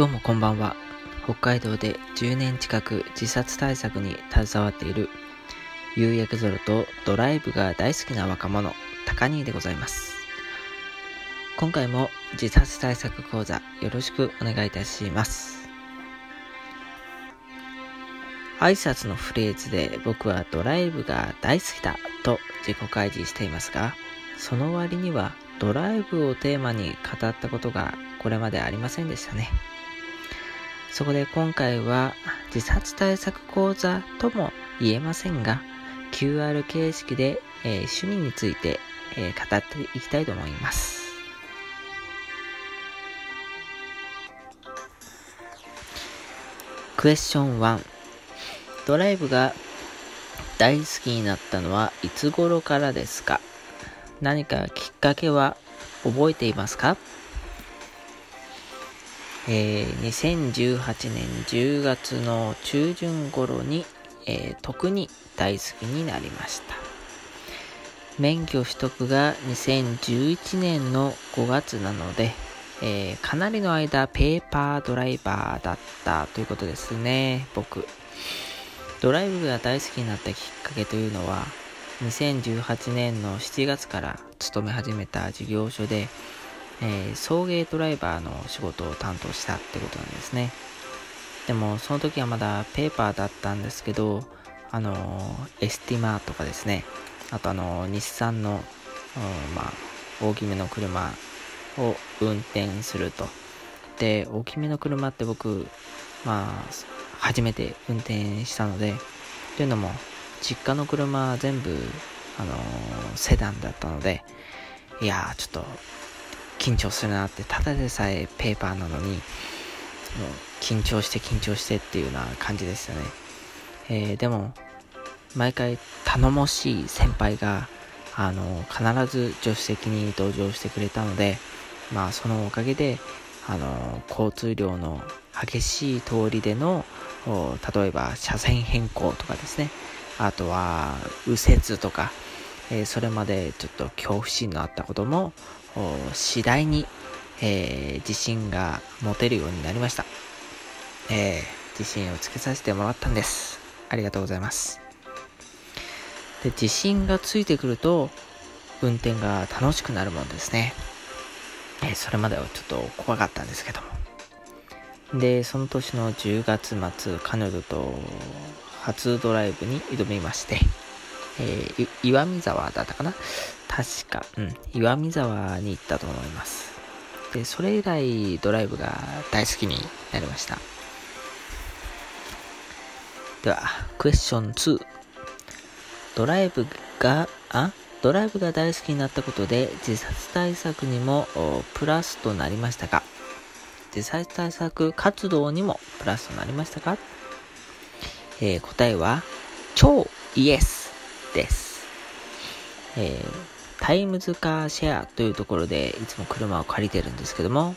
どうもこんばんは。北海道で10年近く自殺対策に携わっている夕焼け空とドライブが大好きな若者、高兄でございます。今回も自殺対策講座よろしくお願いいたします。挨拶のフレーズで僕はドライブが大好きだと自己開示していますが、その割にはドライブをテーマに語ったことがこれまでありませんでしたね。そこで今回は自殺対策講座とも言えませんが、QR 形式で、えー、趣味について、えー、語っていきたいと思います。クエスチョン1ドライブが大好きになったのはいつ頃からですか？何かきっかけは覚えていますか？えー、2018年10月の中旬頃に、えー、特に大好きになりました。免許取得が2011年の5月なので、えー、かなりの間ペーパードライバーだったということですね、僕。ドライブが大好きになったきっかけというのは、2018年の7月から勤め始めた事業所で、えー、送迎ドライバーの仕事を担当したってことなんですね。でも、その時はまだペーパーだったんですけど、あのー、エスティマとかですね、あとあのー、日産の、まあ、大きめの車を運転すると。で、大きめの車って僕、まあ、初めて運転したので、というのも、実家の車全部、あのー、セダンだったので、いやー、ちょっと、緊張するなって、ただでさえペーパーなのに、緊張して緊張してっていうような感じでしたね。えー、でも、毎回頼もしい先輩が、あの、必ず助手席に同乗してくれたので、まあ、そのおかげで、あの、交通量の激しい通りでの、例えば車線変更とかですね、あとは右折とか、えー、それまでちょっと恐怖心のあったことも、次第に、えー、自信が持てるようになりました。えー、自信をつけさせてもらったんです。ありがとうございます。で、自信がついてくると、運転が楽しくなるもんですね。えー、それまではちょっと怖かったんですけども。で、その年の10月末、彼女と初ドライブに挑みまして、えー、岩見沢だったかな？確か、うん、岩見沢に行ったと思います。で、それ以来ドライブが大好きになりました。では、クエスチョン2。ドライブが、あ？ドライブが大好きになったことで自殺対策にもプラスとなりましたか？自殺対策活動にもプラスとなりましたか？えー、答えは、超イエスです。えー、タイムズカーシェアというところでいつも車を借りてるんですけども、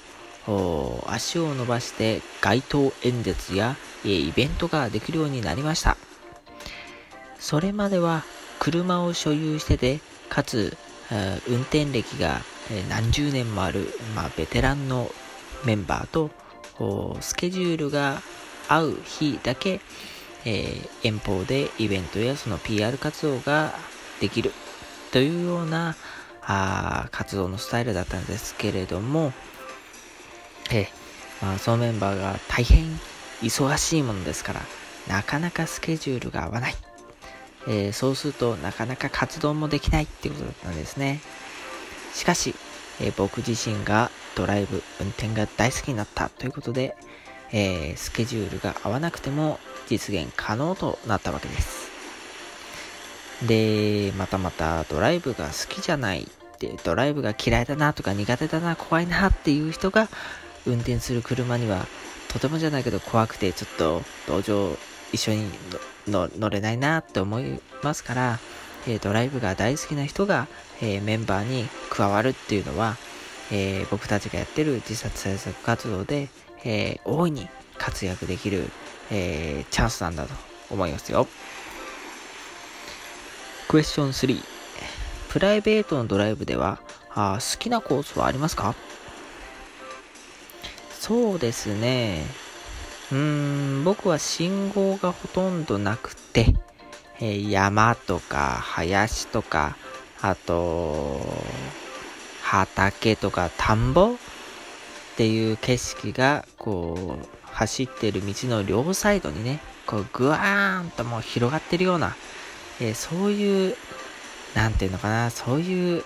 足を伸ばして街頭演説や、イベントができるようになりました。それまでは車を所有してて、かつ、運転歴が何十年もある、まあ、ベテランのメンバーと、スケジュールが合う日だけ、え、遠方でイベントやその PR 活動ができるというようなあ活動のスタイルだったんですけれども、えー、まあ、そのメンバーが大変忙しいものですから、なかなかスケジュールが合わない。えー、そうするとなかなか活動もできないっていうことだったんですね。しかし、えー、僕自身がドライブ、運転が大好きになったということで、えー、スケジュールが合わなくても実現可能となったわけです。で、またまたドライブが好きじゃないって、ドライブが嫌いだなとか苦手だな、怖いなっていう人が運転する車にはとてもじゃないけど怖くてちょっと同乗一緒に乗れないなって思いますから、えー、ドライブが大好きな人が、えー、メンバーに加わるっていうのは、えー、僕たちがやってる自殺対策活動で、え大いに活躍できる、えチャンスなんだと思いますよ。クエスチョン3。プライベートのドライブではあ好きなコースはありますか？そうですね。うーん、僕は信号がほとんどなくて、えー、山とか林とか、あと、畑とか田んぼっていう景色が、こう、走ってる道の両サイドにね、こう、ぐわーんともう広がってるような、えー、そういう、なんていうのかな、そういう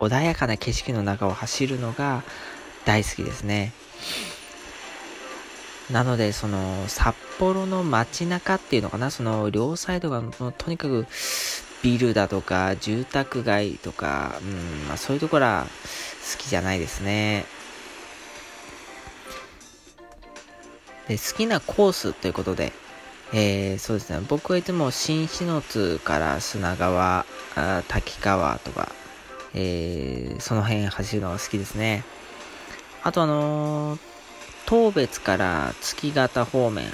穏やかな景色の中を走るのが大好きですね。なので、その、札幌の街中っていうのかな、その、両サイドが、とにかく、ビルだとか、住宅街とか、うん、まあ、そういうところは好きじゃないですね。で、好きなコースということで、えー、そうですね、僕はいつも新篠津から砂川、あ滝川とか、えー、その辺走るのが好きですね。あとあのー、当別から月形方面、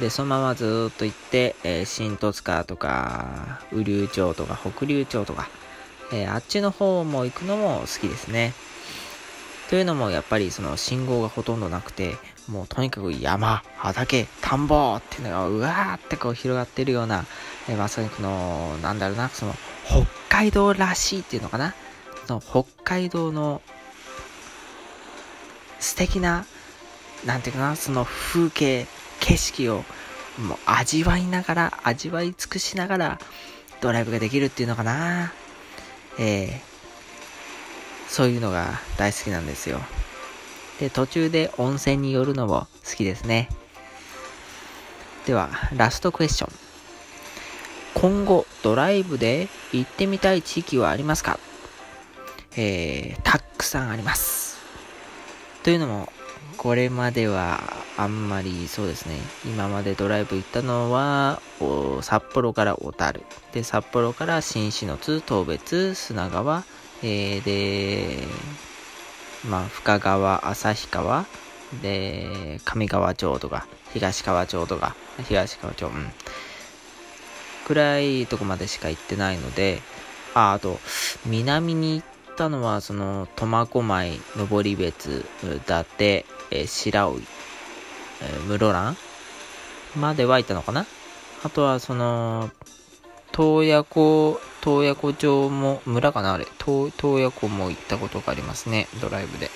で、そのままずっと行って、えー、新十津川とか、雨竜町とか、北竜町とか、えー、あっちの方も行くのも好きですね。というのも、やっぱりその信号がほとんどなくて、もうとにかく山、畑、田んぼっていうのがうわーってこう広がってるような、えー、まさにこの、なんだろうな、その、北海道らしいっていうのかな？その北海道の素敵な、なんていうかな、その風景、景色をもう味わいながら、味わい尽くしながらドライブができるっていうのかな？えー、そういうのが大好きなんですよ。で、途中で温泉に寄るのも好きですね。では、ラストクエスチョン。今後、ドライブで行ってみたい地域はありますか？えー、たくさんあります。というのも、これまではあんまりそうですね、今までドライブ行ったのは、札幌から小樽。で、札幌から新篠津、当別、砂川、えー、で、まあ、深川、旭川、で、上川町とか、東川町とか、東川町、うん。暗いとこまでしか行ってないので、あ、あと、南に行ったのは、その、苫小牧、登別、伊達、え、白老、え、室蘭までは行ったのかな？あとは、その、洞爺湖、洞爺湖町も、村かなあれ。洞爺湖も行ったことがありますね。ドライブで。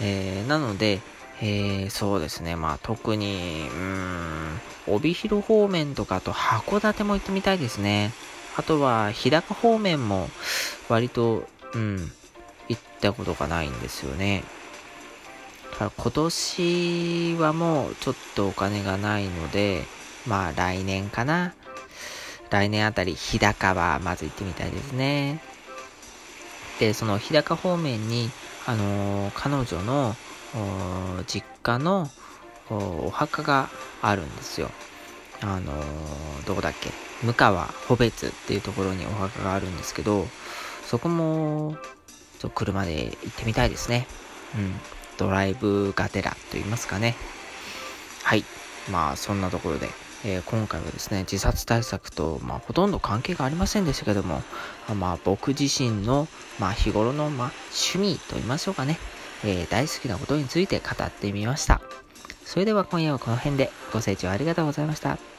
えー、なので、えー、そうですね。まあ、特に、うん、帯広方面とか、あと函館も行ってみたいですね。あとは、日高方面も、割と、うん、行ったことがないんですよね。今年はもうちょっとお金がないので、まあ来年かな。来年あたり日高はまず行ってみたいですね。で、その日高方面に、あのー、彼女の実家のお墓があるんですよ。あのー、どこだっけ？向川穂別っていうところにお墓があるんですけど、そこも、ちょっと車で行ってみたいですね。うん。ドライブがてらと言いますかね。はい。まあ、そんなところで、えー、今回はですね、自殺対策と、まあ、ほとんど関係がありませんでしたけども、まあ、僕自身の、まあ、日頃の、まあ、趣味と言いましょうかね、えー、大好きなことについて語ってみました。それでは今夜はこの辺でご清聴ありがとうございました。